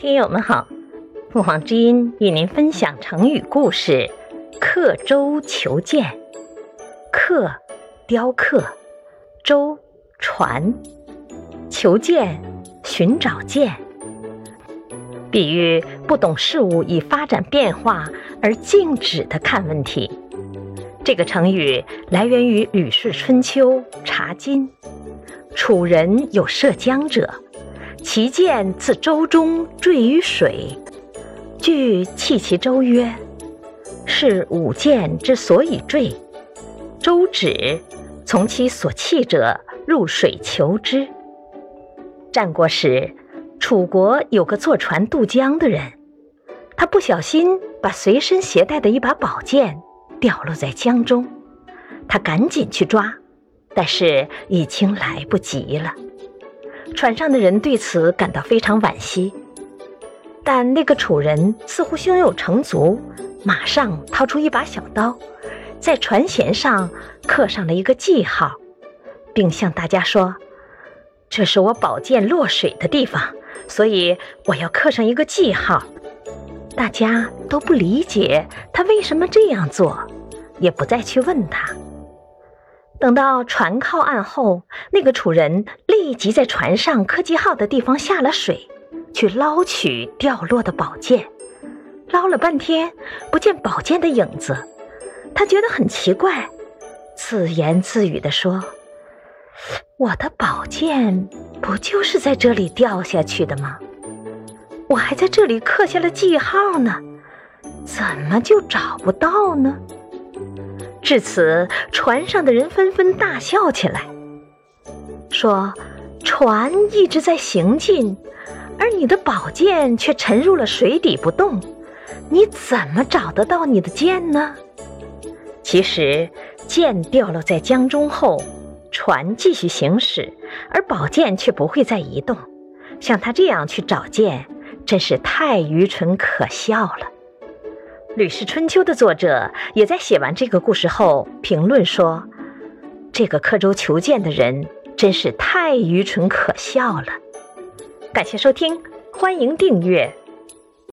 听友们好，凤凰之音与您分享成语故事“刻舟求剑”。刻，雕刻；舟，船；求剑，寻找剑。比喻不懂事物以发展变化而静止的看问题。这个成语来源于《吕氏春秋·茶经》：“楚人有涉江者。”其剑自舟中坠于水，据弃其舟曰：“是吾剑之所以坠。”舟止，从其所弃者入水求之。战国时，楚国有个坐船渡江的人，他不小心把随身携带的一把宝剑掉落在江中，他赶紧去抓，但是已经来不及了。船上的人对此感到非常惋惜，但那个楚人似乎胸有成竹，马上掏出一把小刀，在船舷上刻上了一个记号，并向大家说：“这是我宝剑落水的地方，所以我要刻上一个记号。”大家都不理解他为什么这样做，也不再去问他。等到船靠岸后，那个楚人立即在船上刻记号的地方下了水，去捞取掉落的宝剑。捞了半天，不见宝剑的影子，他觉得很奇怪，自言自语地说：“我的宝剑不就是在这里掉下去的吗？我还在这里刻下了记号呢，怎么就找不到呢？”至此，船上的人纷纷大笑起来，说：“船一直在行进，而你的宝剑却沉入了水底不动，你怎么找得到你的剑呢？”其实，剑掉落在江中后，船继续行驶，而宝剑却不会再移动。像他这样去找剑，真是太愚蠢可笑了。《吕氏春秋》的作者也在写完这个故事后评论说：“这个刻舟求剑的人真是太愚蠢可笑了。”感谢收听，欢迎订阅。